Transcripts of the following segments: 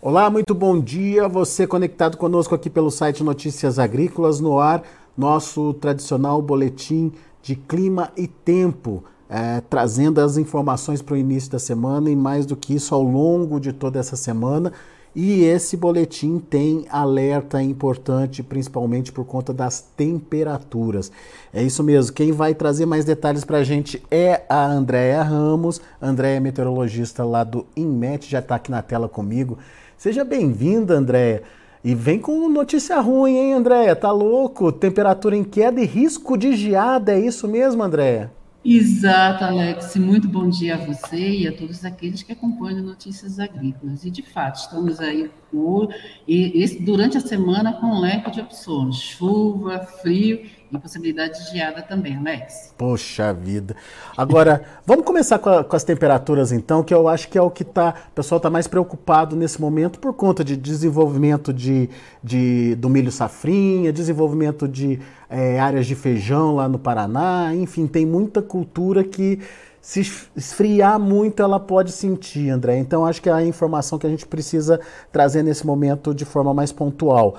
Olá, muito bom dia. Você conectado conosco aqui pelo site Notícias Agrícolas no ar, nosso tradicional boletim de clima e tempo, é, trazendo as informações para o início da semana e mais do que isso ao longo de toda essa semana. E esse boletim tem alerta importante, principalmente por conta das temperaturas. É isso mesmo. Quem vai trazer mais detalhes para a gente é a Andréia Ramos. Andréia é meteorologista lá do INMET, já está aqui na tela comigo. Seja bem-vinda, Andréia. E vem com notícia ruim, hein, Andréia? Tá louco? Temperatura em queda e risco de geada, é isso mesmo, Andréia? Exato, Alex. Muito bom dia a você e a todos aqueles que acompanham Notícias Agrícolas. E, de fato, estamos aí por, e, durante a semana com um leque de opções: chuva, frio e possibilidade de geada também, Alex. Poxa vida. Agora, vamos começar com, a, com, as temperaturas, então, que eu acho que é o que tá, o pessoal está mais preocupado nesse momento por conta de desenvolvimento de, de do milho safrinha, desenvolvimento de é, áreas de feijão lá no Paraná, enfim, tem muita cultura que se esfriar muito ela pode sentir, André. Então acho que é a informação que a gente precisa trazer nesse momento de forma mais pontual.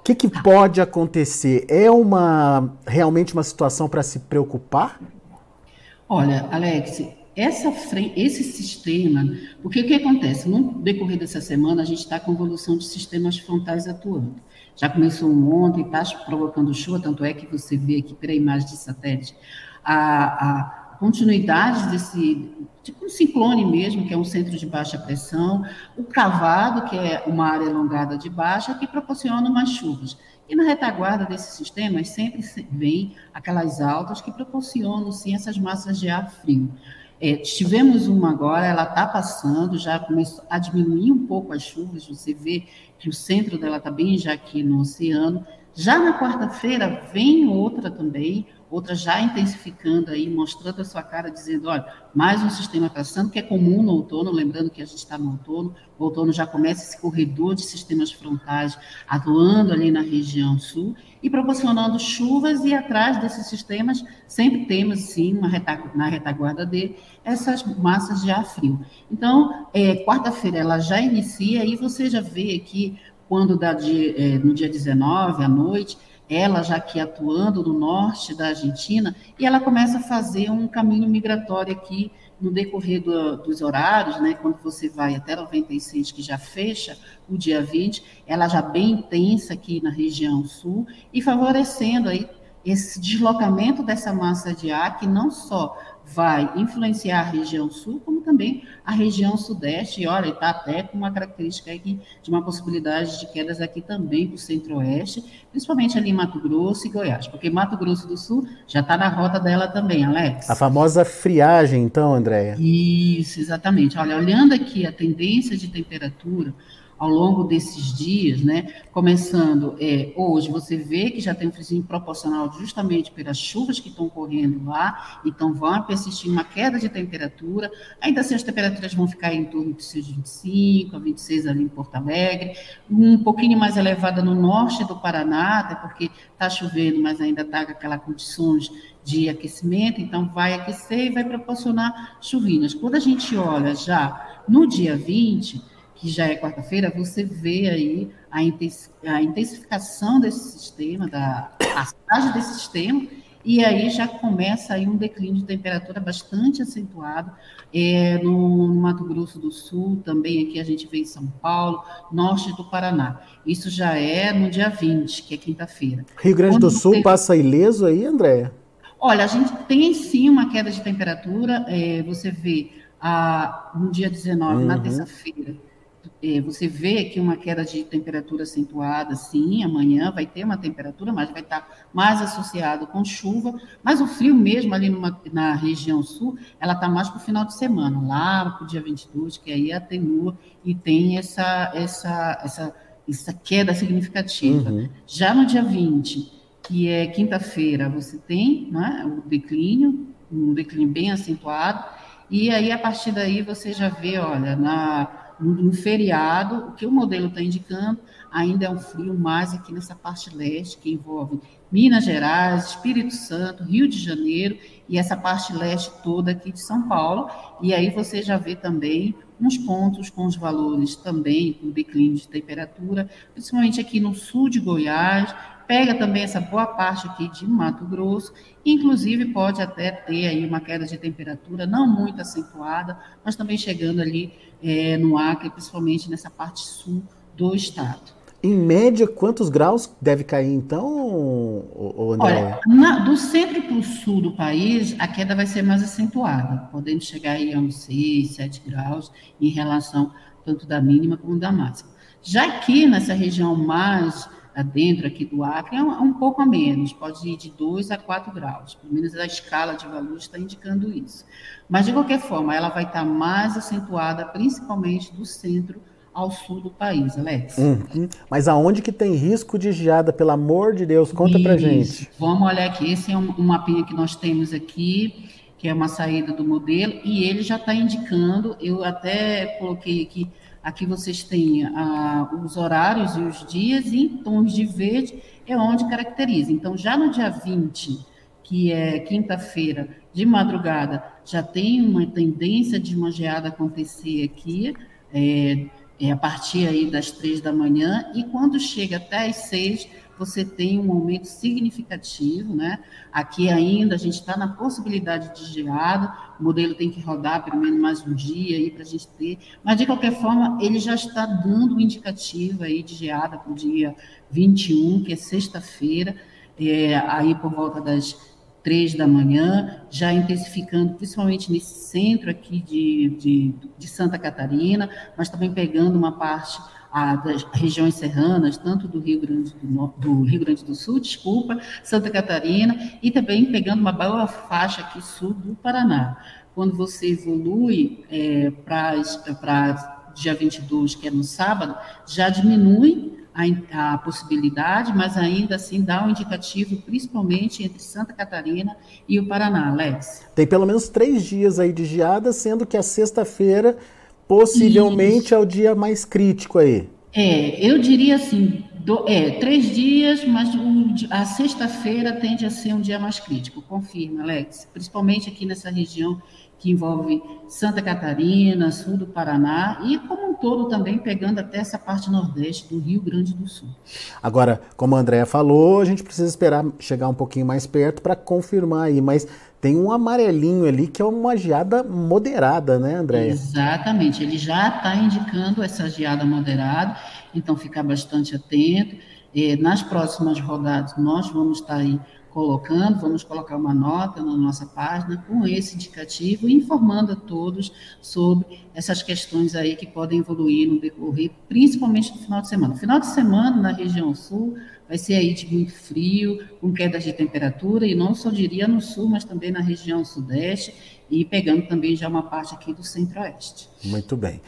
O que, que pode acontecer? É uma realmente uma situação para se preocupar? Olha, Alex, essa, esse sistema, porque o que acontece? No decorrer dessa semana, a gente está com evolução de sistemas frontais atuando. Já começou ontem, está provocando chuva, tanto é que você vê aqui pela imagem de satélite a, a continuidade desse, tipo um ciclone mesmo, que é um centro de baixa pressão, o cavado, que é uma área alongada de baixa, que proporciona umas chuvas. E na retaguarda desses sistemas sempre vem aquelas altas que proporcionam, sim, essas massas de ar frio. É, tivemos uma agora, ela está passando, já começou a diminuir um pouco as chuvas, você vê que o centro dela está bem já aqui no oceano. Já na quarta-feira vem outra também, outra já intensificando aí, mostrando a sua cara, dizendo, olha, mais um sistema passando, que é comum no outono, lembrando que a gente está no outono, o outono já começa esse corredor de sistemas frontais atuando ali na região sul e proporcionando chuvas e atrás desses sistemas sempre temos, sim, retaguarda, na retaguarda dele, essas massas de ar frio. Então, é, quarta-feira ela já inicia e você já vê aqui, quando dá de, é, no dia 19 à noite, ela já aqui atuando no norte da Argentina, e ela começa a fazer um caminho migratório aqui no decorrer do, dos horários, né, quando você vai até 96, que já fecha o dia 20, ela já bem intensa aqui na região sul, e favorecendo aí esse deslocamento dessa massa de ar, que não só vai influenciar a região sul, como também a região sudeste, e olha, está até com uma característica aqui de uma possibilidade de quedas aqui também para o centro-oeste, principalmente ali em Mato Grosso e Goiás, porque Mato Grosso do Sul já está na rota dela também, Alex. A famosa friagem, então, Andréia. Isso, exatamente. Olha, olhando aqui a tendência de temperatura, ao longo desses dias, né? Começando é, hoje, você vê que já tem um friozinho proporcional justamente pelas chuvas que estão correndo lá, então vão persistir uma queda de temperatura. Ainda assim, as temperaturas vão ficar em torno de seus 25 a 26 ali em Porto Alegre, um pouquinho mais elevada no norte do Paraná, até porque está chovendo, mas ainda está com aquelas condições de aquecimento, então vai aquecer e vai proporcionar chuvinhas. Quando a gente olha já no dia 20, que já é quarta-feira, você vê aí a intensificação desse sistema, da passagem desse sistema, e aí já começa aí um declínio de temperatura bastante acentuado é, no, no, Mato Grosso do Sul, também aqui a gente vê em São Paulo, norte do Paraná. Isso já é no dia 20, que é quinta-feira. Rio Grande Quando do Sul tem... passa ileso aí, Andréia? Olha, a gente tem sim uma queda de temperatura, é, você vê a, no dia 19, uhum. na terça-feira, você vê aqui uma queda de temperatura acentuada, sim, amanhã vai ter uma temperatura, mas vai estar mais associado com chuva, mas o frio mesmo ali numa, na região sul, ela está mais para o final de semana, lá para o dia 22, que aí atenua e tem essa, essa, essa, essa queda significativa. Uhum. Já no dia 20, que é quinta-feira, você tem né, o declínio, um declínio bem acentuado, e aí a partir daí você já vê, olha, na no, feriado, o que o modelo está indicando ainda é um frio mais aqui nessa parte leste, que envolve Minas Gerais, Espírito Santo, Rio de Janeiro e essa parte leste toda aqui de São Paulo. E aí você já vê também uns pontos com os valores também com declínio de temperatura, principalmente aqui no sul de Goiás, pega também essa boa parte aqui de Mato Grosso, inclusive pode até ter aí uma queda de temperatura não muito acentuada, mas também chegando ali é, no Acre, principalmente nessa parte sul do estado. Em média, quantos graus deve cair então, André? Olha, na, do centro para o sul do país, a queda vai ser mais acentuada, podendo chegar aí a uns 6, 7 graus em relação tanto da mínima como da máxima. Já aqui nessa região mais dentro aqui do Acre, é um, é um pouco a menos, pode ir de 2 a 4 graus, pelo menos a escala de valores está indicando isso. Mas, de qualquer forma, ela vai estar mais acentuada, principalmente do centro ao sul do país, Alex. Uhum. Mas aonde que tem risco de geada, pelo amor de Deus? Conta Isso. pra gente. Vamos olhar aqui. Esse é um, um mapinha que nós temos aqui, que é uma saída do modelo, e ele já está indicando, eu até coloquei aqui, aqui vocês têm ah, os horários e os dias, e em tons de verde é onde caracteriza. Então, já no dia 20, que é quinta-feira, de madrugada, já tem uma tendência de uma geada acontecer aqui, é, é, a partir aí das três da manhã, e quando chega até as seis, você tem um aumento significativo, né? Aqui ainda a gente está na possibilidade de geada, o modelo tem que rodar pelo menos mais um dia aí para a gente ter, mas de qualquer forma ele já está dando um indicativo aí de geada para o dia 21, que é sexta-feira, é, aí por volta das três da manhã, já intensificando, principalmente nesse centro aqui de, de, de Santa Catarina, mas também pegando uma parte a, das regiões serranas, tanto do Rio Grande do, do, Rio Grande do Sul, desculpa, Santa Catarina, e também pegando uma boa faixa aqui sul do Paraná. Quando você evolui é, para dia 22, que é no sábado, já diminui a, a, possibilidade, mas ainda assim dá um indicativo, principalmente entre Santa Catarina e o Paraná, Alex. Tem pelo menos três dias aí de geada, sendo que a sexta-feira possivelmente Isso. é o dia mais crítico aí. É, eu diria assim, do, é, três dias, mas o, a sexta-feira tende a ser um dia mais crítico, confirma, Alex. Principalmente aqui nessa região que envolve Santa Catarina, sul do Paraná e como um todo também pegando até essa parte nordeste do Rio Grande do Sul. Agora, como a Andrea falou, a gente precisa esperar chegar um pouquinho mais perto para confirmar aí, mas tem um amarelinho ali que é uma geada moderada, né, Andréia? Exatamente, ele já está indicando essa geada moderada, então ficar bastante atento. Nas próximas rodadas, nós vamos estar aí colocando, vamos colocar uma nota na nossa página com esse indicativo, informando a todos sobre essas questões aí que podem evoluir no decorrer, principalmente no final de semana. Final de semana, na região sul, vai ser aí de muito frio, com quedas de temperatura, e não só diria no sul, mas também na região sudeste, e pegando também já uma parte aqui do centro-oeste. Muito bem.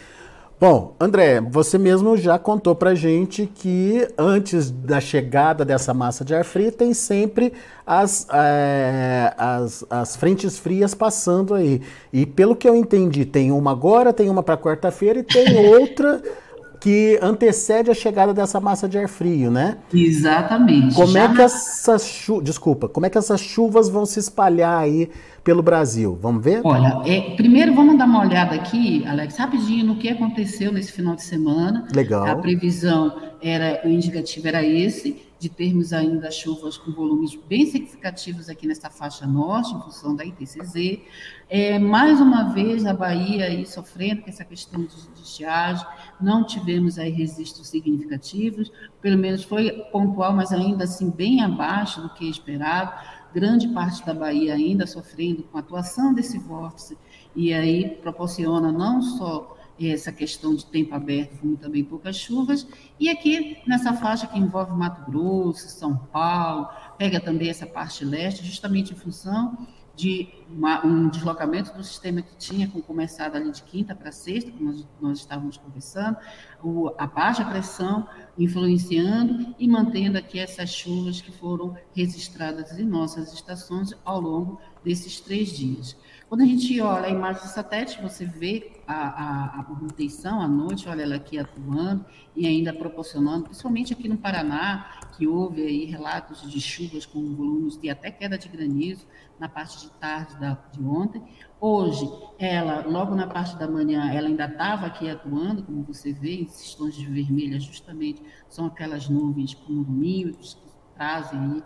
Bom, André, você mesmo já contou para gente que antes da chegada dessa massa de ar frio tem sempre as, é, as, as frentes frias passando aí. E pelo que eu entendi, tem uma agora, tem uma para quarta-feira e tem outra que antecede a chegada dessa massa de ar frio, né? Exatamente. Como é Já... é que essas chuvas, desculpa, como é que essas chuvas vão se espalhar aí pelo Brasil? Vamos ver? Olha, é, primeiro vamos dar uma olhada aqui, Alex, rapidinho no que aconteceu nesse final de semana. Legal. A previsão era, o indicativo era esse de termos ainda chuvas com volumes bem significativos aqui nessa faixa norte, em função da ITCZ. É, mais uma vez, a Bahia aí sofrendo com essa questão de, de estiagem, não tivemos aí registros significativos, pelo menos foi pontual, mas ainda assim bem abaixo do que esperado. Grande parte da Bahia ainda sofrendo com a atuação desse vórtice, e aí proporciona não só essa questão de tempo aberto, como também poucas chuvas. E aqui, nessa faixa que envolve Mato Grosso, São Paulo, pega também essa parte leste, justamente em função de uma, um deslocamento do sistema que tinha começado ali de quinta para sexta, como nós, nós estávamos conversando, o, a baixa pressão influenciando e mantendo aqui essas chuvas que foram registradas em nossas estações ao longo desses três dias. Quando a gente olha a imagem do satélite, você vê a, a, a manutenção à noite, olha ela aqui atuando e ainda proporcionando, principalmente aqui no Paraná, que houve aí relatos de chuvas com volumes de até queda de granizo na parte de tarde da, de ontem. Hoje, ela, logo na parte da manhã, ela ainda estava aqui atuando, como você vê, em tons de vermelha, justamente são aquelas nuvens com volumes que trazem aí,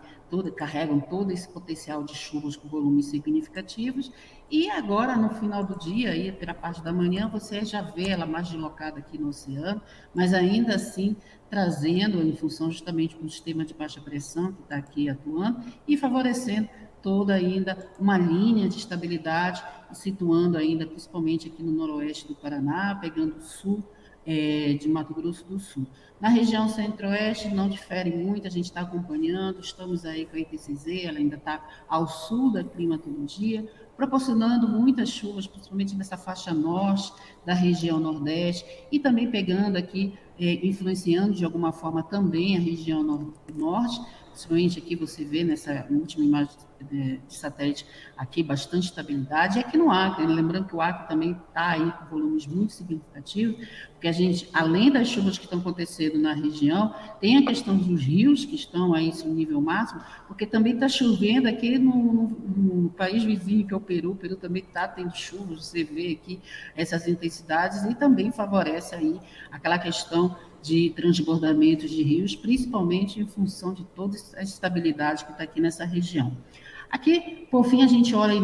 carregam todo esse potencial de chuvas com volumes significativos, e agora, no final do dia, aí, pela parte da manhã, você já vê ela mais deslocada aqui no oceano, mas ainda assim trazendo, em função justamente do sistema de baixa pressão que está aqui atuando, e favorecendo toda ainda uma linha de estabilidade, situando ainda principalmente aqui no noroeste do Paraná, pegando o sul é, de Mato Grosso do Sul. Na região centro-oeste não difere muito, a gente está acompanhando, estamos aí com a IPCZ, ela ainda está ao sul da climatologia, proporcionando muitas chuvas, principalmente nessa faixa norte da região nordeste, e também pegando aqui, eh, influenciando de alguma forma também a região no norte, principalmente aqui você vê nessa última imagem de, de satélite aqui bastante estabilidade, e aqui no Acre, né? lembrando que o Acre também está aí com volumes muito significativos, porque a gente, além das chuvas que estão acontecendo na região, tem a questão dos rios que estão aí no nível máximo, porque também está chovendo aqui no, no, no, país vizinho, que é o Peru, o Peru também está tendo chuvas, você vê aqui essas intensidades, e também favorece aí aquela questão de transbordamentos de rios, principalmente em função de toda a estabilidade que está aqui nessa região. Aqui, por fim, a gente olha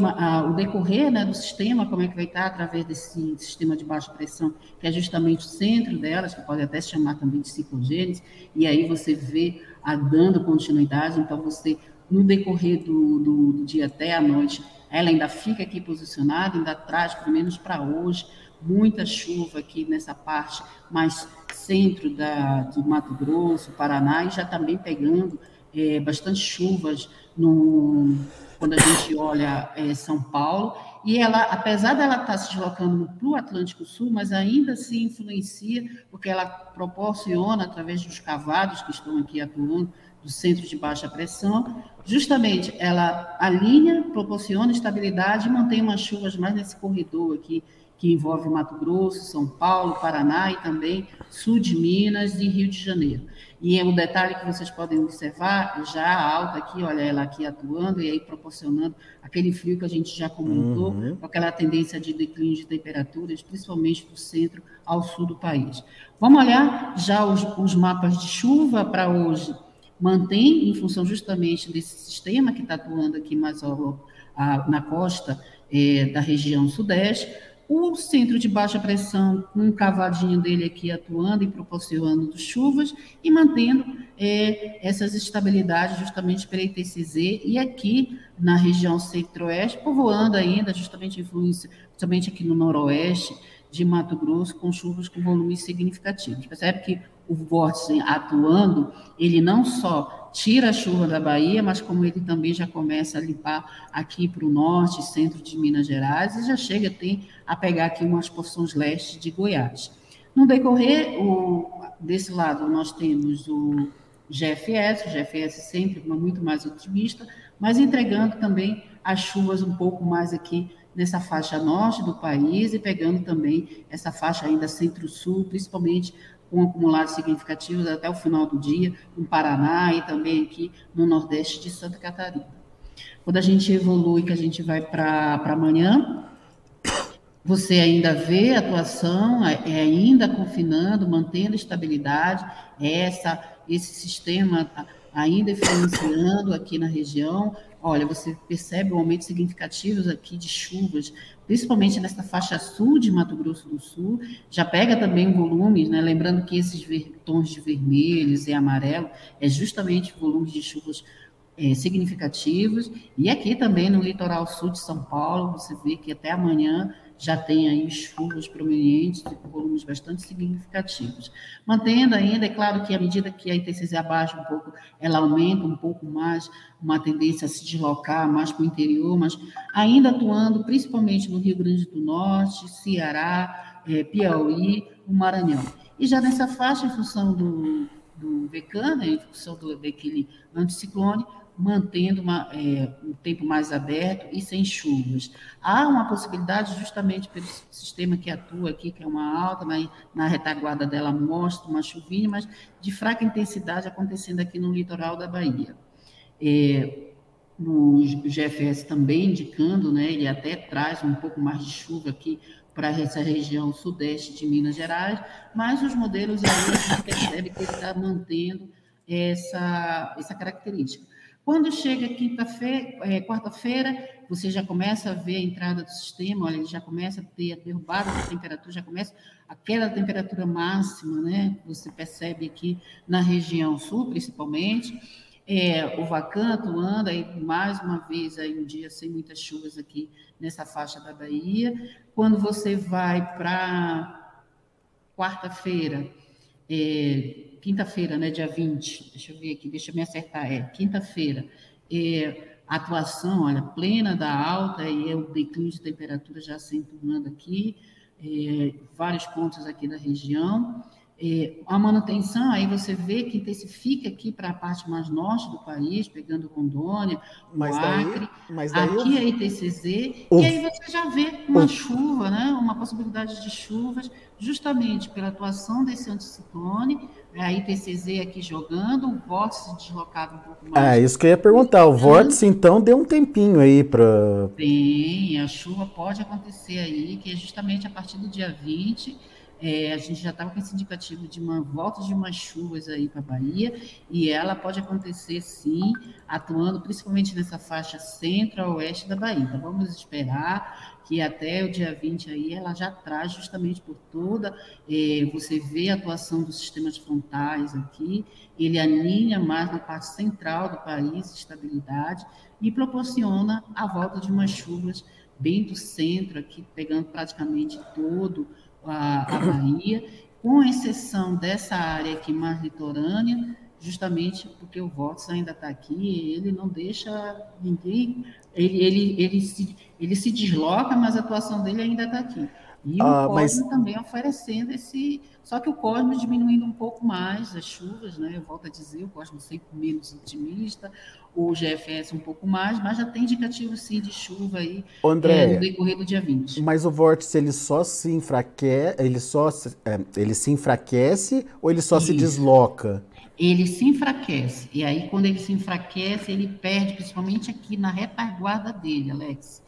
o decorrer né, do sistema, como é que vai estar através desse sistema de baixa pressão, que é justamente o centro delas, que pode até se chamar também de ciclogênese, e aí você vê a dando continuidade, então você, no decorrer do, do, do dia até a noite, ela ainda fica aqui posicionada, ainda traz, pelo menos para hoje, muita chuva aqui nessa parte mais centro da, do Mato Grosso, Paraná, e já também pegando é, bastante chuvas no, quando a gente olha é, São Paulo, e ela, apesar dela estar se deslocando para o Atlântico Sul, mas ainda se influencia, porque ela proporciona, através dos cavados que estão aqui atuando, do centro de baixa pressão, justamente ela alinha, proporciona estabilidade e mantém umas chuvas mais nesse corredor aqui que envolve Mato Grosso, São Paulo, Paraná e também sul de Minas e Rio de Janeiro. E é um detalhe que vocês podem observar, já alta aqui, olha ela aqui atuando e aí proporcionando aquele frio que a gente já comentou, uhum. com aquela tendência de declínio de temperaturas, principalmente do centro ao sul do país. Vamos olhar já os, os mapas de chuva para hoje. Mantém, em função justamente desse sistema que está atuando aqui mais ao, a, na costa é, da região sudeste, o centro de baixa pressão, um cavadinho dele aqui atuando e proporcionando chuvas e mantendo é, essas estabilidades justamente para ITCZ e aqui na região centro-oeste, povoando ainda justamente influência, principalmente aqui no noroeste de Mato Grosso, com chuvas com volumes significativos. Percebe que o vórtice atuando, ele não só tira a chuva da Bahia, mas como ele também já começa a limpar aqui para o norte, centro de Minas Gerais, e já chega tem, a pegar aqui umas porções leste de Goiás. No decorrer, o, desse lado, nós temos o GFS, o GFS sempre muito mais otimista, mas entregando também as chuvas um pouco mais aqui nessa faixa norte do país e pegando também essa faixa ainda centro-sul, principalmente com acumulados significativos até o final do dia, no Paraná e também aqui no Nordeste de Santa Catarina. Quando a gente evolui, que a gente vai para amanhã, você ainda vê a atuação, é, ainda confinando, mantendo estabilidade, essa, esse sistema ainda influenciando aqui na região. Olha, você percebe um aumento significativo aqui de chuvas principalmente nessa faixa sul de Mato Grosso do Sul, já pega também volumes, né? lembrando que esses tons de vermelhos e amarelo é justamente volumes de chuvas é, significativos, e aqui também no litoral sul de São Paulo, você vê que até amanhã já tem aí chuvas prominentes e volumes bastante significativos. Mantendo ainda, é claro que à medida que a ITCZ abaixa um pouco, ela aumenta um pouco mais, uma tendência a se deslocar mais para o interior, mas ainda atuando principalmente no Rio Grande do Norte, Ceará, é, Piauí, o Maranhão. E já nessa faixa, em função do, do né, em função do, daquele anticiclone, mantendo uma, é, um tempo mais aberto e sem chuvas. Há uma possibilidade, justamente pelo sistema que atua aqui, que é uma alta, na, na retaguarda dela mostra uma chuvinha, mas de fraca intensidade acontecendo aqui no litoral da Bahia. É, no GFS também indicando, né, ele até traz um pouco mais de chuva aqui para essa região sudeste de Minas Gerais, mas os modelos aí a gente percebe que ele está mantendo essa, essa característica. Quando chega quinta-feira, é, quarta-feira, você já começa a ver a entrada do sistema, olha, ele já começa a ter a derrubada da temperatura, já começa a queda da temperatura máxima, né? Você percebe aqui na região sul, principalmente. É, o Vacanto anda aí mais uma vez aí um dia sem muitas chuvas aqui nessa faixa da Bahia. Quando você vai para quarta-feira, é, quinta-feira, né, dia 20, deixa eu ver aqui, deixa eu me acertar, é, quinta-feira, é, atuação, olha, plena da alta, e é o declínio de temperatura já acentuando aqui, é, vários pontos aqui da região, é, a manutenção, aí você vê que intensifica aqui para a parte mais norte do país, pegando Rondônia, mas o Acre, daí, daí aqui eu... a ITCZ, o... e aí você já vê uma o... chuva, né, uma possibilidade de chuvas, justamente pela atuação desse anticiclone, a ITCZ aqui jogando, o vórtice deslocado um pouco mais. É, isso que eu ia perguntar, o vórtice então deu um tempinho aí para... Tem, a chuva pode acontecer aí, que é justamente a partir do dia 20 é, a gente já estava com esse indicativo de uma volta de umas chuvas aí para a Bahia, e ela pode acontecer sim, atuando principalmente nessa faixa centro-oeste da Bahia. Então vamos esperar que até o dia 20 aí ela já traz justamente por toda, é, você vê a atuação dos sistemas frontais aqui, ele alinha mais na parte central do país, estabilidade, e proporciona a volta de umas chuvas bem do centro aqui, pegando praticamente todo a, a Bahia, com exceção dessa área aqui mais litorânea, justamente porque o Vox ainda está aqui, ele não deixa ninguém, ele, ele, ele, se, ele se desloca, mas a atuação dele ainda está aqui. E ah, o Cosmo mas... também oferecendo esse. Só que o Cosmo diminuindo um pouco mais as chuvas, né? Eu volto a dizer, o Cosmo sempre menos otimista, o GFS um pouco mais, mas já tem indicativo sim de chuva aí André, é, no decorrer do dia 20. Mas o vórtice ele só se enfraquece, ele só é, ele se enfraquece ou ele só Isso. se desloca? Ele se enfraquece. E aí, quando ele se enfraquece, ele perde, principalmente aqui na retaguarda dele, Alex.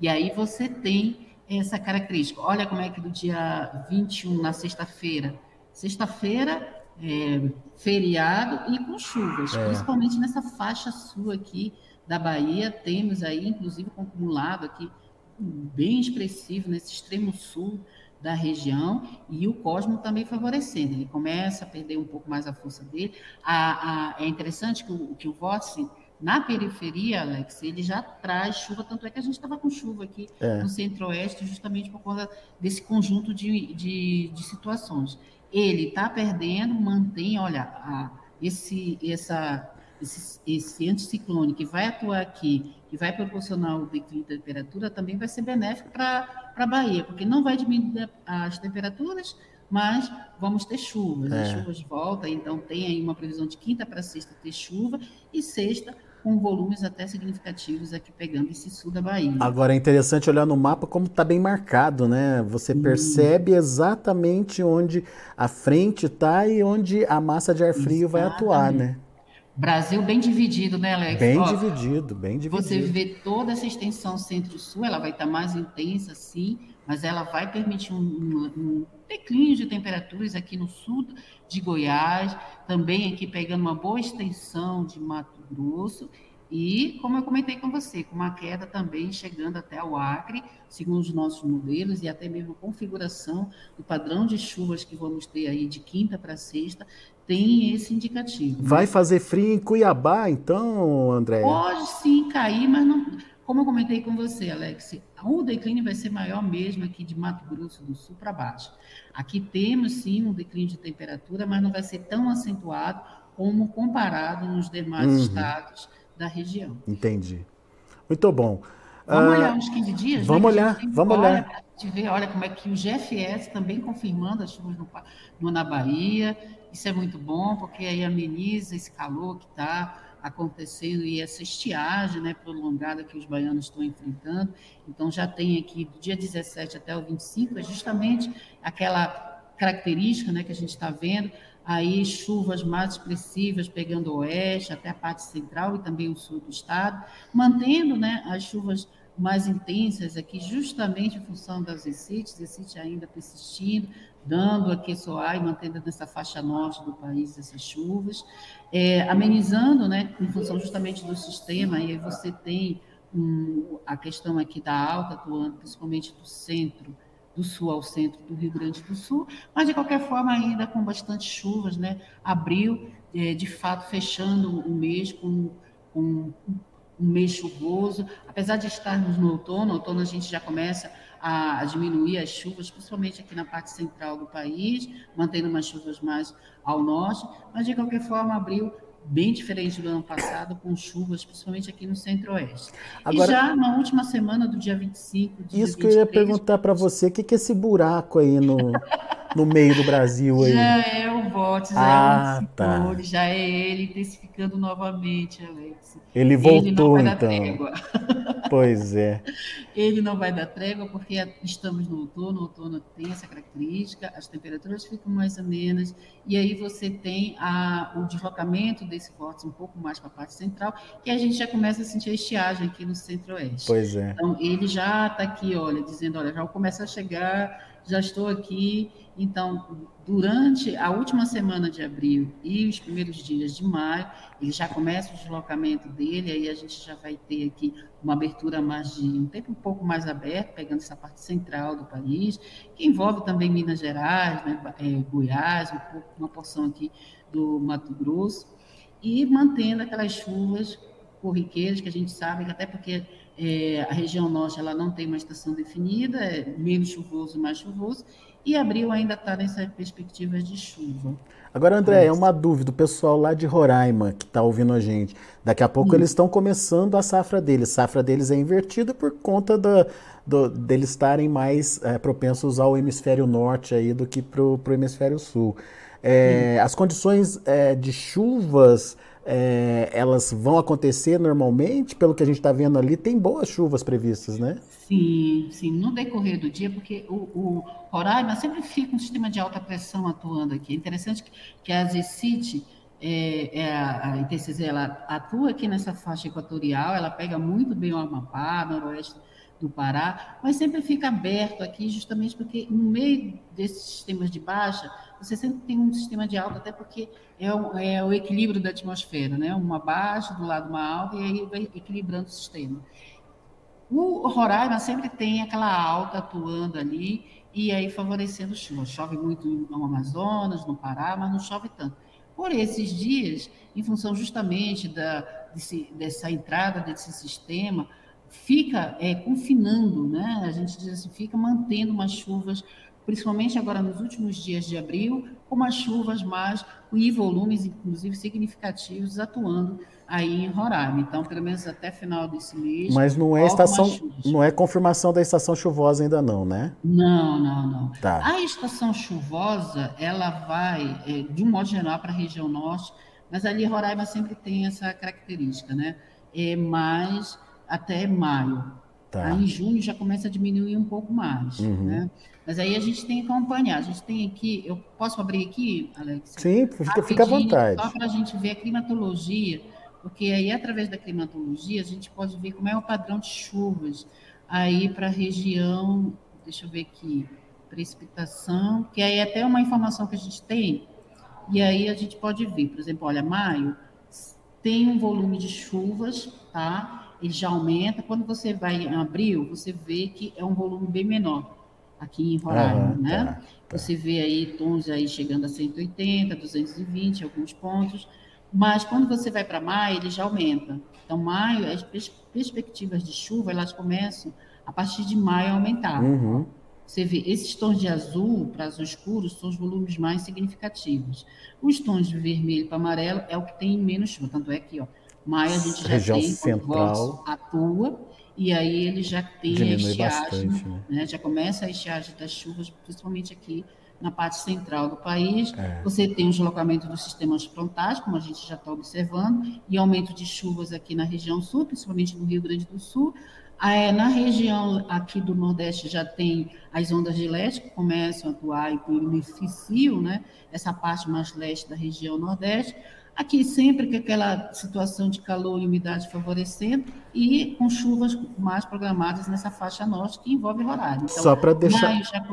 E aí você tem essa característica. Olha como é que do dia 21, na sexta-feira, sexta-feira, é, feriado e com chuvas, é. principalmente nessa faixa sul aqui da Bahia, temos aí, inclusive, com acumulado aqui bem expressivo nesse extremo sul da região e o Cosmo também favorecendo. Ele começa a perder um pouco mais a força dele. A, a, é interessante que o, que o Vossi na periferia, Alex, ele já traz chuva, tanto é que a gente estava com chuva aqui é. no centro-oeste, justamente por causa desse conjunto de, de, de situações. Ele está perdendo, mantém, olha, a, esse, essa, esse, esse anticiclone que vai atuar aqui, que vai proporcionar o declínio da temperatura, também vai ser benéfico para a Bahia, porque não vai diminuir as temperaturas, mas vamos ter chuvas. É. As chuvas voltam, então tem aí uma previsão de quinta para sexta ter chuva, e sexta com volumes até significativos aqui pegando esse sul da Bahia. Agora é interessante olhar no mapa como está bem marcado, né? Você hum. percebe exatamente onde a frente está e onde a massa de ar frio exatamente. vai atuar, né? Brasil bem dividido, né, Alex? Bem Ó, dividido, bem dividido. Você vê toda essa extensão centro-sul, ela vai estar tá mais intensa, sim, mas ela vai permitir um, um, um declínio de temperaturas aqui no sul de Goiás, também aqui pegando uma boa extensão de Mato Grosso, e, como eu comentei com você, com uma queda também chegando até o Acre, segundo os nossos modelos, e até mesmo a configuração do padrão de chuvas que vamos ter aí de quinta para sexta, tem esse indicativo. Vai fazer frio em Cuiabá, então, André? Pode sim cair, mas não como eu comentei com você, Alex, o declínio vai ser maior mesmo aqui de Mato Grosso do Sul para baixo. Aqui temos sim um declínio de temperatura, mas não vai ser tão acentuado como comparado nos demais uhum. estados da região. Entendi. Muito bom. Vamos uh, olhar uns 15 dias? Vamos né, olhar, vamos olhar. Para te ver, olha como é que o GFS também confirmando as chuvas no, no, na Bahia. Isso é muito bom, porque aí ameniza esse calor que está acontecendo e essa estiagem né, prolongada que os baianos estão enfrentando. Então, já tem aqui do dia 17 até o 25, é justamente aquela característica né, que a gente está vendo, aí chuvas mais expressivas pegando o oeste até a parte central e também o sul do estado, mantendo né, as chuvas mais intensas aqui, justamente em função das ECITs, ECIT ainda persistindo, dando aqui soar e mantendo nessa faixa norte do país essas chuvas, é, amenizando, né, em função justamente do sistema, e aí você tem a questão aqui da alta atuando, principalmente do centro, do sul ao centro do Rio Grande do Sul, mas de qualquer forma ainda com bastante chuvas, né, abril, é, de fato, fechando o mês com, com um mês chuvoso, apesar de estarmos no outono, outono a gente já começa a, diminuir as chuvas, principalmente aqui na parte central do país, mantendo umas chuvas mais ao norte, mas de qualquer forma, abril bem diferente do ano passado, com chuvas, principalmente aqui no centro-oeste. e já na última semana do dia 25 de Isso 23, que eu ia perguntar para você, o que, que é esse buraco aí no, no meio do Brasil aí? Já é Botes, ah, é tá. já é ele intensificando novamente, Alex. Ele voltou, ele então. Pois é. Ele não vai dar trégua porque estamos no outono, o outono tem essa característica, as temperaturas ficam mais amenas, e aí você tem a, o deslocamento desse vórtice um pouco mais para a parte central, e a gente já começa a sentir a estiagem aqui no centro-oeste. Pois é. Então, ele já está aqui, olha, dizendo, olha, já começa a chegar já estou aqui. Então, durante a última semana de abril e os primeiros dias de maio, ele já começa o deslocamento dele, aí a gente já vai ter aqui uma abertura mais de um tempo um pouco mais aberto, pegando essa parte central do país, que envolve também Minas Gerais, né, é, Goiás, um pouco, uma porção aqui do Mato Grosso, e mantendo aquelas chuvas corriqueiras que a gente sabe, até porque é, a região norte ela não tem uma estação definida, é menos chuvoso, mais chuvoso, e abril ainda está nessa perspectiva de chuva. Agora, André, é uma dúvida, o pessoal lá de Roraima que está ouvindo a gente, daqui a pouco eles estão começando a safra deles, a safra deles é invertida por conta da, do, deles estarem mais é, propensos ao hemisfério norte aí do que para o hemisfério sul. É, as condições é, de chuvas é, elas vão acontecer normalmente, pelo que a gente está vendo ali, tem boas chuvas previstas, né? Sim, sim, no decorrer do dia, porque o, o Roraima sempre fica um sistema de alta pressão atuando aqui. É interessante que, que a ZCIT, é, é, a, a ITCZ, ela atua aqui nessa faixa equatorial, ela pega muito bem o Amapá, noroeste do Pará, mas sempre fica aberto aqui, justamente porque no meio desses sistemas de baixa, você sempre tem um sistema de alta, até porque é o, é o equilíbrio da atmosfera, né? Uma baixa, do lado uma alta, e aí vai equilibrando o sistema. O Roraima sempre tem aquela alta atuando ali, e aí favorecendo chuva. Chove muito no Amazonas, no Pará, mas não chove tanto. Por esses dias, em função justamente da, desse, dessa entrada desse sistema, fica é, confinando, né? A gente diz assim, fica mantendo umas chuvas, principalmente agora nos últimos dias de abril, com umas chuvas mais e volumes, inclusive, significativos atuando aí em Roraima. Então, pelo menos até final desse mês. Mas não é estação, não é confirmação da estação chuvosa ainda não, né? Não, não, não. Tá. A estação chuvosa, ela vai, é, de um modo geral, para a região norte, mas ali Roraima sempre tem essa característica, né? É mais até maio. Tá. Aí em junho já começa a diminuir um pouco mais, uhum. né? Mas aí a gente tem que acompanhar. A gente tem aqui, eu posso abrir aqui, Alex? Sim, fica, fica à vontade. Só para a gente ver a climatologia, porque aí através da climatologia a gente pode ver como é o padrão de chuvas aí para a região, deixa eu ver aqui, precipitação, que aí é até uma informação que a gente tem, e aí a gente pode ver, por exemplo, olha, maio tem um volume de chuvas, tá? Ele já aumenta. Quando você vai em abril, você vê que é um volume bem menor aqui em Roraima, uhum, né? Tá, tá. Você vê aí tons aí chegando a 180, 220, alguns pontos. Mas quando você vai para maio, ele já aumenta. Então, maio, as perspectivas de chuva, elas começam a partir de maio a aumentar. Uhum. Você vê, esses tons de azul para azul escuro são os volumes mais significativos. Os tons de vermelho para amarelo é o que tem menos chuva. Tanto é que, ó, maio a gente já Região tem, central atua, e aí ele já tem a estiagem, bastante, né? né? já começa a estiagem das chuvas, principalmente aqui na parte central do país. É. Você tem o deslocamento dos sistemas frontais, como a gente já está observando, e aumento de chuvas aqui na região sul, principalmente no Rio Grande do Sul. Ah, é, na região aqui do Nordeste já tem as ondas de leste que começam a atuar e beneficiam né, essa parte mais leste da região Nordeste. Aqui sempre com aquela situação de calor e umidade favorecendo e com chuvas mais programadas nessa faixa norte que envolve Roraima. Então, Só para deixar... Maio já,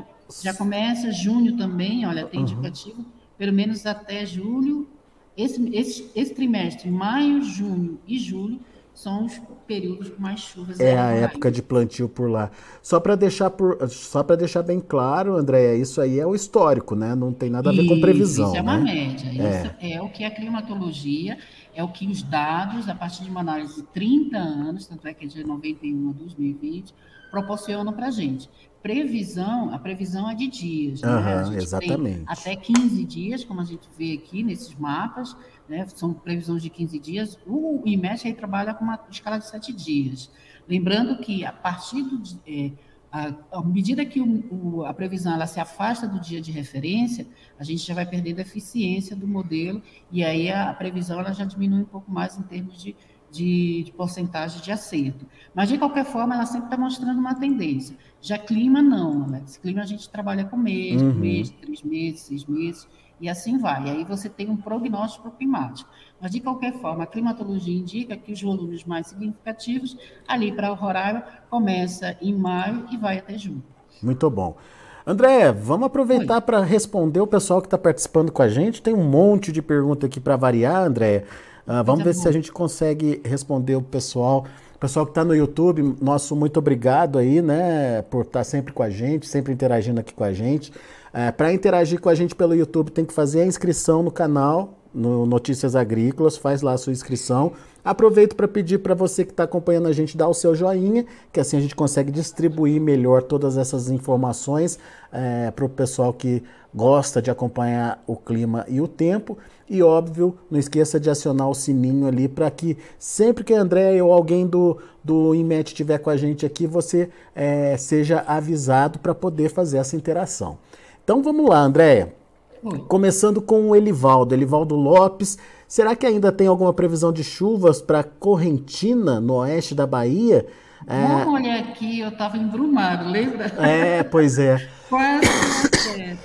já, começa, junho também, olha, tem uhum. indicativo, pelo menos até julho. Esse, esse, esse trimestre, maio, junho e julho, são os períodos com mais chuvas. É a época de plantio por lá. Só para deixar por, só para deixar bem claro, André, isso aí é o histórico, né? Não tem nada a ver isso, com previsão. Isso é uma né? média. É. Isso é o que a climatologia, é o que os dados, a partir de uma análise de 30 anos, tanto é que é de 91 a 2020, proporcionam para a gente. Previsão, a previsão é de dias. Uhum, né? exatamente. até 15 dias, como a gente vê aqui nesses mapas, né? são previsões de 15 dias. O IMET aí trabalha com uma escala de 7 dias. Lembrando que a partir do. É, à medida que o, o, a previsão ela se afasta do dia de referência, a gente já vai perdendo a eficiência do modelo e aí a, a previsão ela já diminui um pouco mais em termos de, de, de porcentagem de acerto. Mas, de qualquer forma, ela sempre está mostrando uma tendência. Já clima, não, Alex. Clima a gente trabalha com mês, uhum. mês, três meses, seis meses e assim vai. E aí você tem um prognóstico climático. Mas, de qualquer forma, a climatologia indica que os volumes mais significativos, ali para o Roraima, começa em maio e vai até junho. Muito bom. André, vamos aproveitar para responder o pessoal que está participando com a gente. Tem um monte de pergunta aqui para variar, André. Uh, vamos ver se a gente consegue responder o pessoal. Pessoal que está no YouTube, nosso muito obrigado aí, né, por estar tá sempre com a gente, sempre interagindo aqui com a gente. É, Para interagir com a gente pelo YouTube, tem que fazer a inscrição no canal, no Notícias Agrícolas, faz lá a sua inscrição. Aproveito para pedir para você que está acompanhando a gente dar o seu joinha, que assim a gente consegue distribuir melhor todas essas informações é, para o pessoal que gosta de acompanhar o clima e o tempo. E óbvio, não esqueça de acionar o sininho ali para que sempre que a André ou alguém do, do IMET estiver com a gente aqui, você é, seja avisado para poder fazer essa interação. Então vamos lá, Andréia. Começando com o Elivaldo, Elivaldo Lopes. Será que ainda tem alguma previsão de chuvas para Correntina, no oeste da Bahia? É... Vamos olhar aqui, eu estava embrumado, lembra? É, pois é. Quase.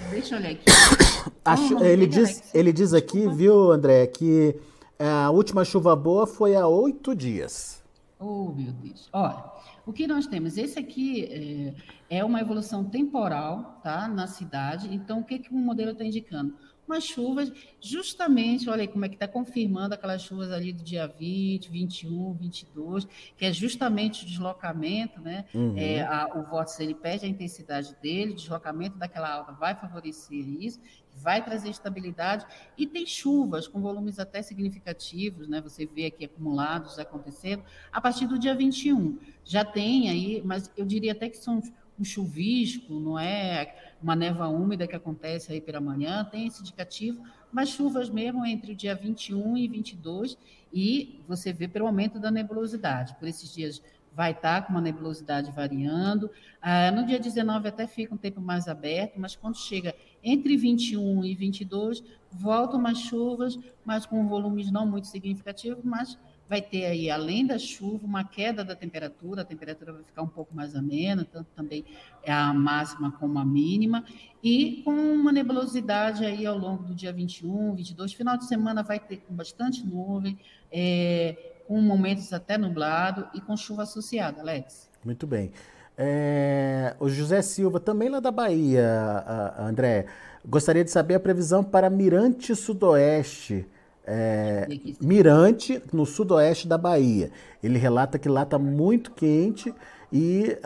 Deixa eu olhar aqui. Acho, ele, diz, ele diz aqui, viu, André, que a última chuva boa foi há oito dias. Oh, meu Deus. Olha, o que nós temos? Esse aqui é, é uma evolução temporal tá, na cidade. Então, o que, que o modelo está indicando? Umas chuvas, justamente, olha aí como é que está confirmando aquelas chuvas ali do dia 20, 21, 22, que é justamente o deslocamento, né? Uhum. É, a, o vórtice ele perde a intensidade dele, o deslocamento daquela alta vai favorecer isso, vai trazer estabilidade e tem chuvas com volumes até significativos, né? Você vê aqui acumulados acontecendo a partir do dia 21. Já tem aí, mas eu diria até que são um chuvisco, não é uma neva úmida que acontece aí pela manhã, tem esse indicativo, mas chuvas mesmo entre o dia 21 e 22 e você vê pelo aumento da nebulosidade. Por esses dias vai estar com uma nebulosidade variando. Ah, no dia 19 até fica um tempo mais aberto, mas quando chega entre 21 e 22, voltam mais chuvas, mas com volumes não muito significativos, mas vai ter aí, além da chuva, uma queda da temperatura, a temperatura vai ficar um pouco mais amena, tanto também a máxima como a mínima, e com uma nebulosidade aí ao longo do dia 21, 22, final de semana vai ter com bastante nuvem, é, com momentos até nublado e com chuva associada, Alex. Muito bem. É, o José Silva, também lá da Bahia, André, gostaria de saber a previsão para Mirante Sudoeste. É, Mirante, no sudoeste da Bahia. Ele relata que lá está muito quente e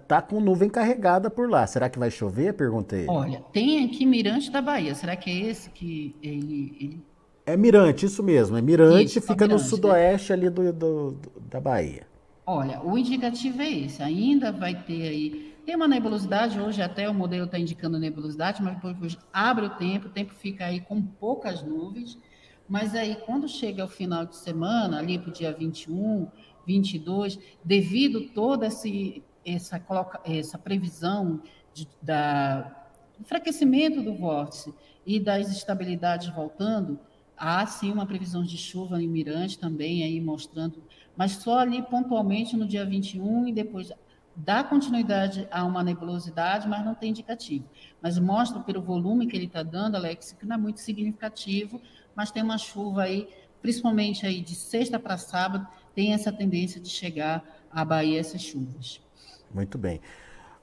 está uh, com nuvem carregada por lá. Será que vai chover? Perguntei. Olha, tem aqui Mirante da Bahia. Será que é esse que ele, ele É Mirante, isso mesmo. É Mirante, isso, fica Mirante, no sudoeste né? ali do, do, do, da Bahia. Olha, o indicativo é esse. Ainda vai ter aí. Tem uma nebulosidade, hoje até o modelo está indicando nebulosidade, mas depois abre o tempo, o tempo fica aí com poucas nuvens. Mas aí, quando chega ao final de semana, ali para o dia 21, 22, devido toda essa, essa previsão de, da enfraquecimento do vórtice e das estabilidades voltando, há sim uma previsão de chuva em Mirante também, aí mostrando, mas só ali pontualmente no dia 21 e depois dá continuidade a uma nebulosidade, mas não tem indicativo. Mas mostra pelo volume que ele está dando, Alex, que não é muito significativo, mas tem uma chuva aí, principalmente aí de sexta para sábado, tem essa tendência de chegar à Bahia essas chuvas. Muito bem.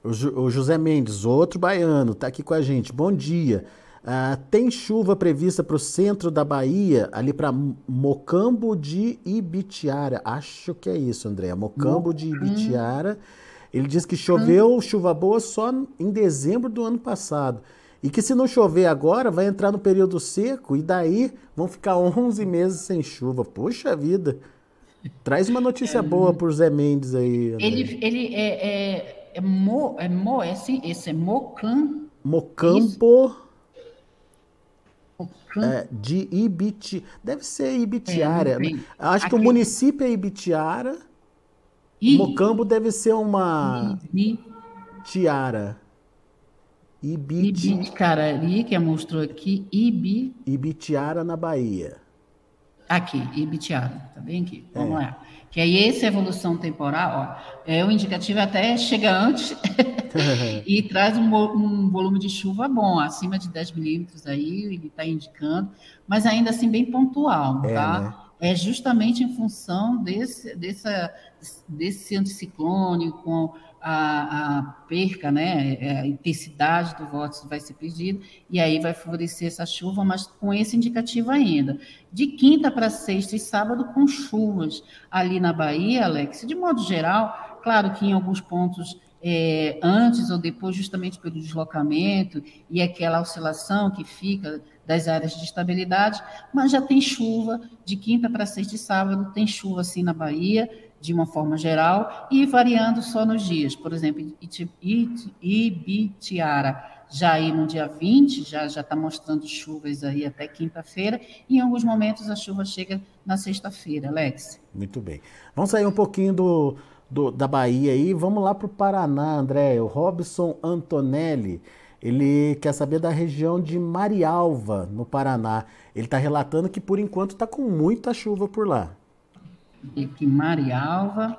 O, José Mendes, outro baiano, está aqui com a gente. Bom dia. Uh, tem chuva prevista para o centro da Bahia, ali para Mocambo de Ibitiara. Acho que é isso, André. Mocambo de Ibitiara. Ele diz que choveu chuva boa só em dezembro do ano passado. E que se não chover agora, vai entrar no período seco e daí vão ficar 11 meses sem chuva. Puxa vida! Traz uma notícia é, boa por Zé Mendes aí. André. Ele, ele é, é, é, mo, é mo, é assim, esse é Mocam. Mocampo. É, de Ibiti. Deve ser Ibitiara. É, Acho Aqui. que o município é Ibitiara. I... Mocambo deve ser uma. I... Tiara. Ibiti... Ibicarari, que mostrou aqui. Ibi... Ibitiara na Bahia. Aqui, Ibitiara, tá bem aqui? Vamos é. lá. Que aí essa evolução temporal, ó, é o indicativo até chega antes e traz um, um, volume de chuva bom, acima de 10 milímetros aí, ele está indicando, mas ainda assim bem pontual, é, tá? Né? É justamente em função desse, dessa, desse anticiclone com a, a, perca, né, é, a intensidade do vórtice vai ser perdida, e aí vai favorecer essa chuva, mas com esse indicativo ainda. De quinta para sexta e sábado, com chuvas ali na Bahia, Alex, de modo geral, claro que em alguns pontos é, antes ou depois, justamente pelo deslocamento e aquela oscilação que fica das áreas de estabilidade, mas já tem chuva de quinta para sexta e sábado, tem chuva assim na Bahia, de uma forma geral e variando só nos dias. Por exemplo, Ibitiara, já aí no dia 20, já já está mostrando chuvas aí até quinta-feira, e em alguns momentos a chuva chega na sexta-feira, Alex. Muito bem. Vamos sair um pouquinho do, do da Bahia aí, vamos lá para o Paraná, André. O Robson Antonelli, ele quer saber da região de Marialva, no Paraná. Ele está relatando que por enquanto está com muita chuva por lá aqui Marialva.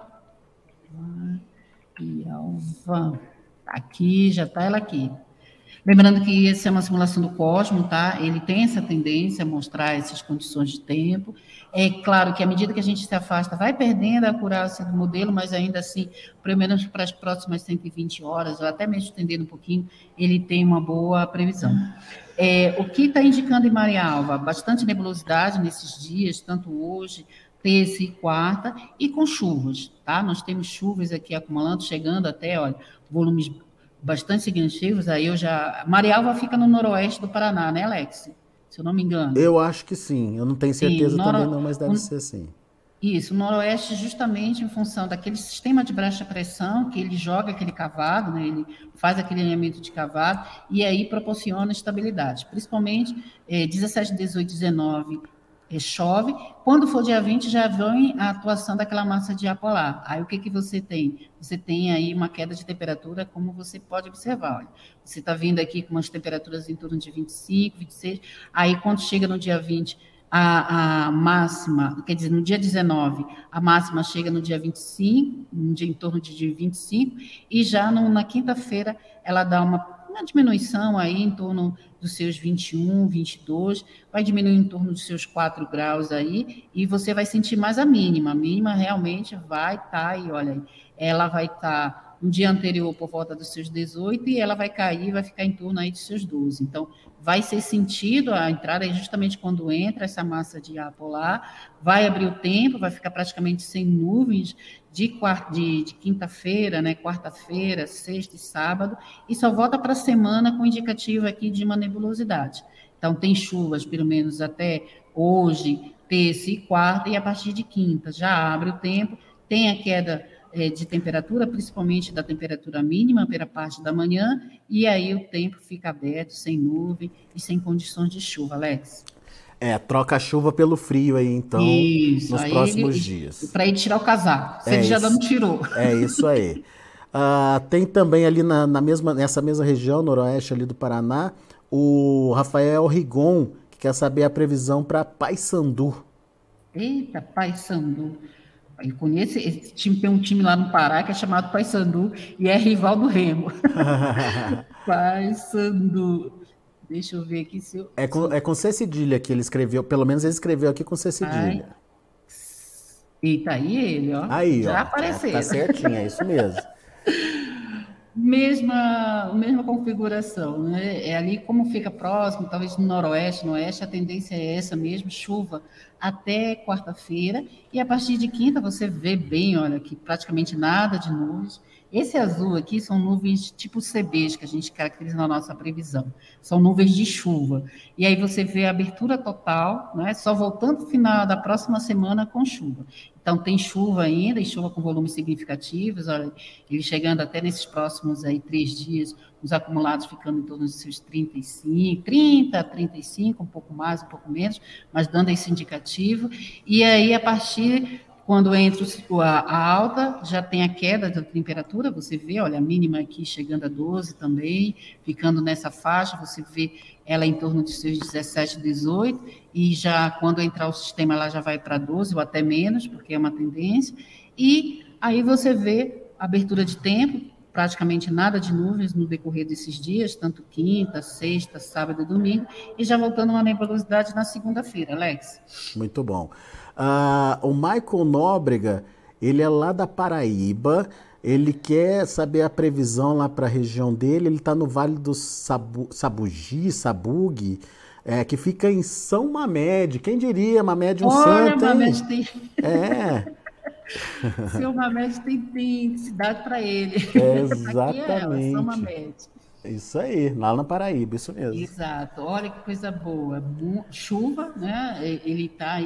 Marialva. Aqui, já está ela aqui. Lembrando que essa é uma simulação do Cosmo, tá? Ele tem essa tendência a mostrar essas condições de tempo. É claro que à medida que a gente se afasta, vai perdendo a acurácia do modelo, mas ainda assim, pelo menos para as próximas 120 horas, ou até mesmo estendendo um pouquinho, ele tem uma boa previsão. É, o que está indicando em Marialva? Bastante nebulosidade nesses dias, tanto hoje terça e quarta, e com chuvas, tá? Nós temos chuvas aqui acumulando, chegando até, olha, volumes bastante significativos, aí eu já... Marialva fica no noroeste do Paraná, né, Alex? Se eu não me engano. Eu acho que sim, eu não tenho certeza sim, noro... também não, mas deve ser sim. Isso, o noroeste justamente em função daquele sistema de baixa pressão que ele joga aquele cavado, né, ele faz aquele alinhamento de cavado e aí proporciona estabilidade, principalmente eh, 17, 18, 19 chove. Quando for dia 20, já vem a atuação daquela massa de ar polar. Aí o que, que você tem? Você tem aí uma queda de temperatura, como você pode observar. Olha, você está vindo aqui com umas temperaturas em torno de 25, 26. Aí quando chega no dia 20, a, a máxima, quer dizer, no dia 19, a máxima chega no dia 25, um dia em torno de 25, e já no, na quinta-feira ela dá uma uma diminuição aí em torno dos seus 21, 22, vai diminuir em torno dos seus 4 graus aí, e você vai sentir mais a mínima. A mínima realmente vai estar tá aí, olha aí, ela vai estar tá no dia anterior por volta dos seus 18 e ela vai cair, vai ficar em torno aí dos seus 12. Então, vai ser sentido a entrada é justamente quando entra essa massa de ar polar, vai abrir o tempo, vai ficar praticamente sem nuvens de, de, de quinta-feira, né, quarta-feira, sexta e sábado, e só volta para a semana com indicativo aqui de uma nebulosidade. Então, tem chuvas, pelo menos até hoje, terça e quarta, e a partir de quinta já abre o tempo, tem a queda é, de temperatura, principalmente da temperatura mínima pela parte da manhã, e aí o tempo fica aberto, sem nuvem e sem condições de chuva, Alex. É, troca a chuva pelo frio aí, então, isso, nos aí próximos ele, dias. Para ele tirar o casaco, se é ele já não tirou. É isso aí. uh, tem também ali na, na, mesma, nessa mesma região, noroeste ali do Paraná, o Rafael Rigon, que quer saber a previsão para Paysandu. Eita, Paysandu. Eu conheço esse time, tem um time lá no Pará que é chamado Paysandu e é rival do Remo. Paysandu. Deixa eu ver aqui se eu. É com, é com C cedilha que ele escreveu, pelo menos ele escreveu aqui com C cedilha. Ai. Eita, aí ele, ó. Aí, Já ó. apareceu. Tá certinho, é isso mesmo. mesma, mesma configuração, né? É ali como fica próximo, talvez no noroeste, no oeste, a tendência é essa mesmo, chuva até quarta-feira, e a partir de quinta você vê bem, olha, que praticamente nada de nuvens, esse azul aqui são nuvens tipo CBs, que a gente caracteriza na nossa previsão. São nuvens de chuva. E aí você vê a abertura total, né? só voltando no final da próxima semana com chuva. Então, tem chuva ainda, e chuva com volumes significativos, olha, ele chegando até nesses próximos aí três dias, os acumulados ficando em torno dos seus 35, 30, 35, um pouco mais, um pouco menos, mas dando esse indicativo. E aí, a partir quando entra a alta, já tem a queda da temperatura, você vê, olha, a mínima aqui chegando a 12 também, ficando nessa faixa, você vê ela em torno de seus 17, 18, e já quando entrar o sistema, ela já vai para 12 ou até menos, porque é uma tendência, e aí você vê abertura de tempo, praticamente nada de nuvens no decorrer desses dias, tanto quinta, sexta, sábado e domingo, e já voltando uma nebulosidade na segunda-feira, Alex. Muito bom. Ah, o Michael Nóbrega, ele é lá da Paraíba, ele quer saber a previsão lá para a região dele, ele está no Vale do Sabu, Sabugi, Sabugue, é, que fica em São Mamed. Quem diria, Mamed um Olha, santo, Mamed tem... É. Seu Mamed tem, tem cidade para ele. É, exatamente. É São Mamed. Isso aí, lá na Paraíba, isso mesmo. Exato. Olha que coisa boa. Chuva, né? Ele está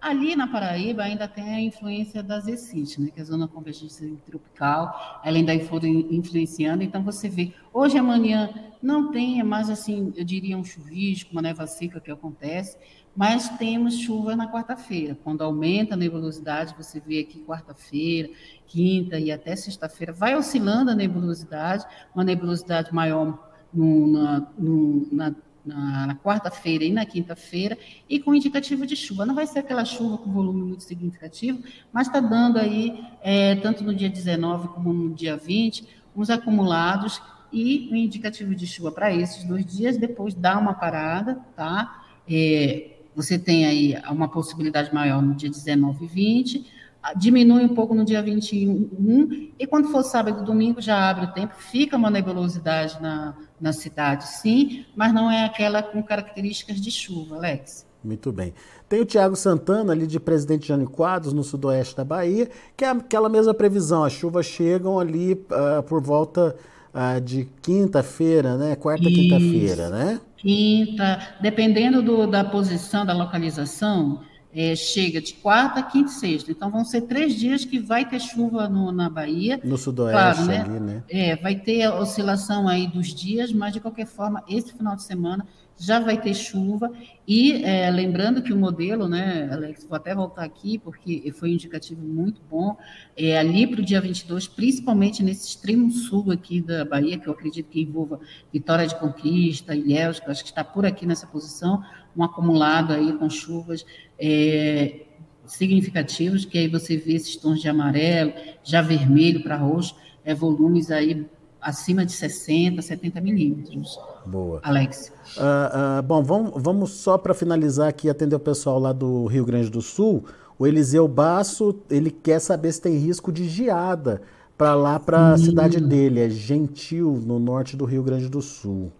Ali na Paraíba ainda tem a influência das ECIT, né, que é a zona convergente tropical, ela ainda influenciando, então você vê, hoje amanhã não tem, mais assim, eu diria um chuvisco, uma neva seca que acontece, mas temos chuva na quarta-feira, quando aumenta a nebulosidade, você vê aqui quarta-feira, quinta e até sexta-feira, vai oscilando a nebulosidade, uma nebulosidade maior no, na, no, na na, na quarta-feira e na quinta-feira, e com indicativo de chuva. Não vai ser aquela chuva com volume muito significativo, mas está dando aí, é, tanto no dia 19 como no dia 20, uns acumulados e um indicativo de chuva para esses dois dias, depois dá uma parada, tá? É, você tem aí uma possibilidade maior no dia 19 e 20, diminui um pouco no dia 21, e quando for sábado e domingo já abre o tempo, fica uma nebulosidade na, na cidade, sim, mas não é aquela com características de chuva, Alex. Muito bem. Tem o Tiago Santana, ali de Presidente Jânio Quadros, no sudoeste da Bahia, que é aquela mesma previsão, as chuvas chegam ali uh, por volta uh, de quinta-feira, né? Quarta, quinta-feira, né? Quinta, dependendo do, da posição, da localização, é, chega de quarta, quinta e sexta. Então, vão ser três dias que vai ter chuva no, na Bahia. No sudoeste claro, né? ali, né? É, vai ter a oscilação aí dos dias, mas, de qualquer forma, esse final de semana já vai ter chuva. E é, lembrando que o modelo, né, Alex, vou até voltar aqui, porque foi um indicativo muito bom, é, ali para o dia 22, principalmente nesse extremo sul aqui da Bahia, que eu acredito que envolva Vitória de Conquista, Ilhéus, que eu acho que está por aqui nessa posição, um acumulado aí com chuvas é, significativos, que aí você vê esses tons de amarelo, já vermelho para roxo, é, volumes aí acima de 60, 70 milímetros. Boa. Alex. Uh, uh, bom, vamos, vamos só para finalizar aqui, atender o pessoal lá do Rio Grande do Sul. O Eliseu Basso, ele quer saber se tem risco de geada para lá, para a cidade dele, é Gentil, no norte do Rio Grande do Sul.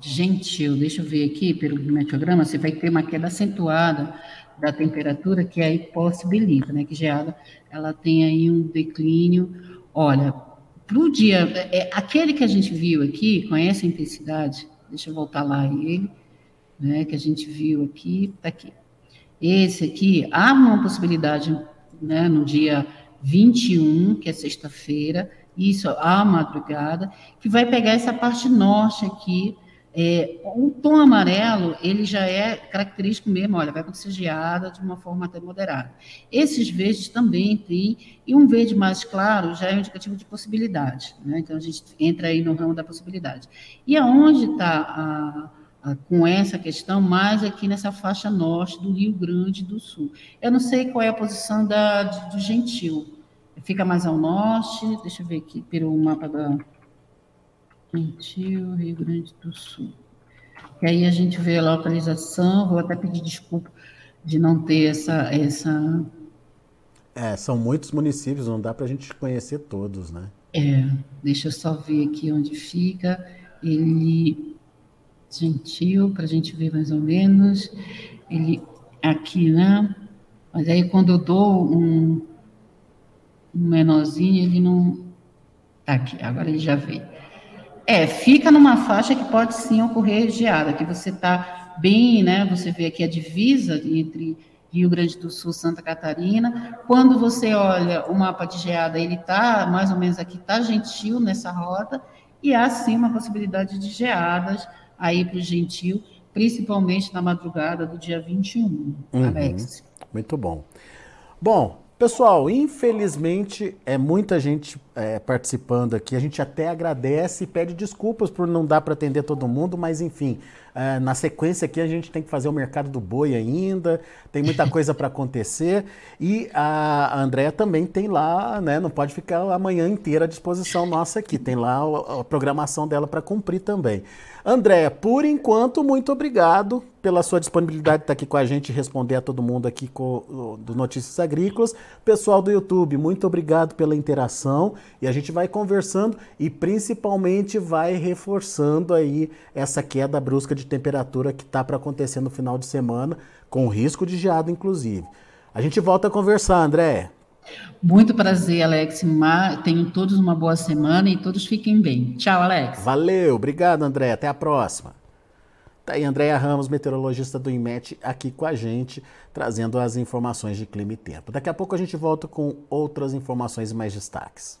Gentil, deixa eu ver aqui pelo meteograma, você vai ter uma queda acentuada da temperatura que aí possibilita, né, que geada, ela tem aí um declínio, olha, para o dia, é, aquele que a gente viu aqui, com essa intensidade, deixa eu voltar lá ele, né, que a gente viu aqui, está aqui. Esse aqui, há uma possibilidade né, no dia 21, que é sexta-feira, isso à madrugada, que vai pegar essa parte norte aqui. É, o tom amarelo, ele já é característico mesmo, olha, vai acontecer geada de uma forma até moderada. Esses verdes também tem, e um verde mais claro já é um indicativo de possibilidade, né? então a gente entra aí no ramo da possibilidade. E aonde está com essa questão, mais aqui nessa faixa norte do Rio Grande do Sul. Eu não sei qual é a posição da, do Gentil, Fica mais ao norte, deixa eu ver aqui pelo mapa da Gentil, Rio Grande do Sul. E aí a gente vê a localização, vou até pedir desculpa de não ter essa. essa... É, são muitos municípios, não dá para a gente conhecer todos, né? É, deixa eu só ver aqui onde fica. Ele. Gentil, para a gente ver mais ou menos. Ele aqui, né? Mas aí quando eu dou um, um menorzinho, ele não. Tá aqui, agora ele já veio. É, fica numa faixa que pode sim ocorrer geada, que você está bem, né? Você vê aqui a divisa entre Rio Grande do Sul, Santa Catarina. Quando você olha o mapa de geada, ele está mais ou menos aqui, está gentil nessa rota, e há sim uma possibilidade de geadas aí para o gentil, principalmente na madrugada do dia 21, uhum. Alex. Muito bom. Bom, Pessoal, infelizmente é muita gente é, participando aqui. A gente até agradece e pede desculpas por não dar para atender todo mundo, mas enfim, é, na sequência aqui a gente tem que fazer o mercado do boi ainda, tem muita coisa para acontecer e a Andrea também tem lá, né? Não pode ficar a manhã inteira à disposição nossa aqui, tem lá a, a programação dela para cumprir também. Andréia, por enquanto, muito obrigado pela sua disponibilidade de estar aqui com a gente e responder a todo mundo aqui com, do Notícias Agrícolas. Pessoal do YouTube, muito obrigado pela interação e a gente vai conversando e principalmente vai reforçando aí essa queda brusca de temperatura que está para acontecer no final de semana, com risco de geada, inclusive. A gente volta a conversar, Andréia. Muito prazer, Alex. Tenham todos uma boa semana e todos fiquem bem. Tchau, Alex. Valeu, obrigado, André. Até a próxima. Tá aí Andréia Ramos, meteorologista do IMET, aqui com a gente, trazendo as informações de clima e tempo. Daqui a pouco a gente volta com outras informações e mais destaques.